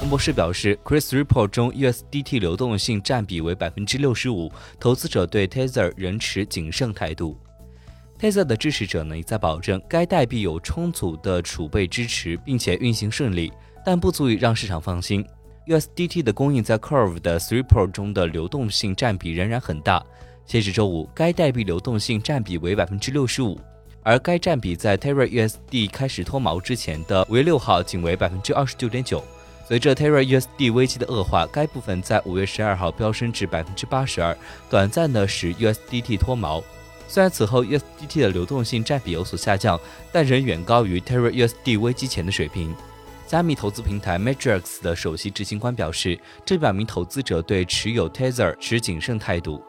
彭博士表示，Chris Report 中 USDT 流动性占比为百分之六十五，投资者对 Tether 仍持谨慎态度。Tether 的支持者呢，也在保证该代币有充足的储备支持，并且运行顺利，但不足以让市场放心。USDT 的供应在 Curve 的 Report 中的流动性占比仍然很大。截至周五，该代币流动性占比为百分之六十五，而该占比在 Terra USD 开始脱锚之前的五月六号仅为百分之二十九点九。随着 Terra USD 危机的恶化，该部分在五月十二号飙升至百分之八十二，短暂的使 USDT 脱毛。虽然此后 USDT 的流动性占比有所下降，但仍远高于 Terra USD 危机前的水平。加密投资平台 Matrix 的首席执行官表示，这表明投资者对持有 Tether 持谨慎态度。